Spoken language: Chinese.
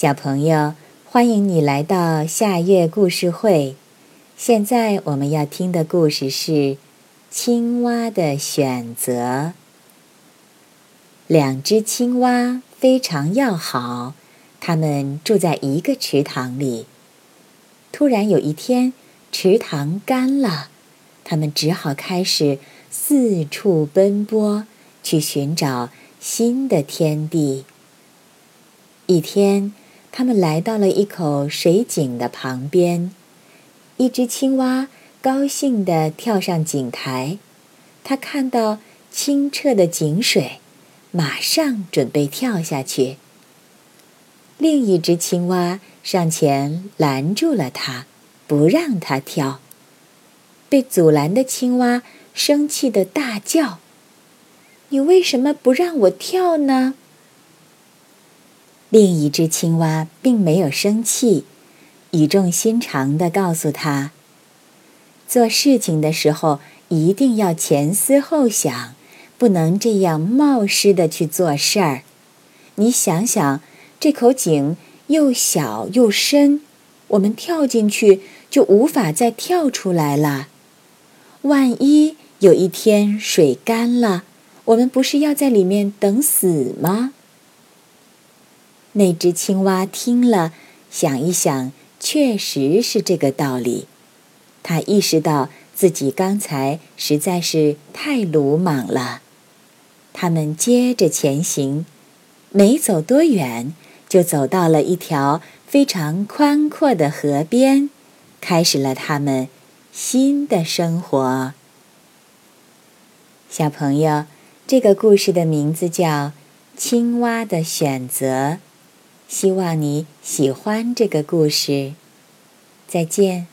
小朋友，欢迎你来到夏月故事会。现在我们要听的故事是《青蛙的选择》。两只青蛙非常要好，它们住在一个池塘里。突然有一天，池塘干了，它们只好开始四处奔波，去寻找新的天地。一天。他们来到了一口水井的旁边，一只青蛙高兴地跳上井台。它看到清澈的井水，马上准备跳下去。另一只青蛙上前拦住了它，不让它跳。被阻拦的青蛙生气地大叫：“你为什么不让我跳呢？”另一只青蛙并没有生气，语重心长地告诉他：“做事情的时候一定要前思后想，不能这样冒失地去做事儿。你想想，这口井又小又深，我们跳进去就无法再跳出来了。万一有一天水干了，我们不是要在里面等死吗？”那只青蛙听了，想一想，确实是这个道理。他意识到自己刚才实在是太鲁莽了。他们接着前行，没走多远，就走到了一条非常宽阔的河边，开始了他们新的生活。小朋友，这个故事的名字叫《青蛙的选择》。希望你喜欢这个故事，再见。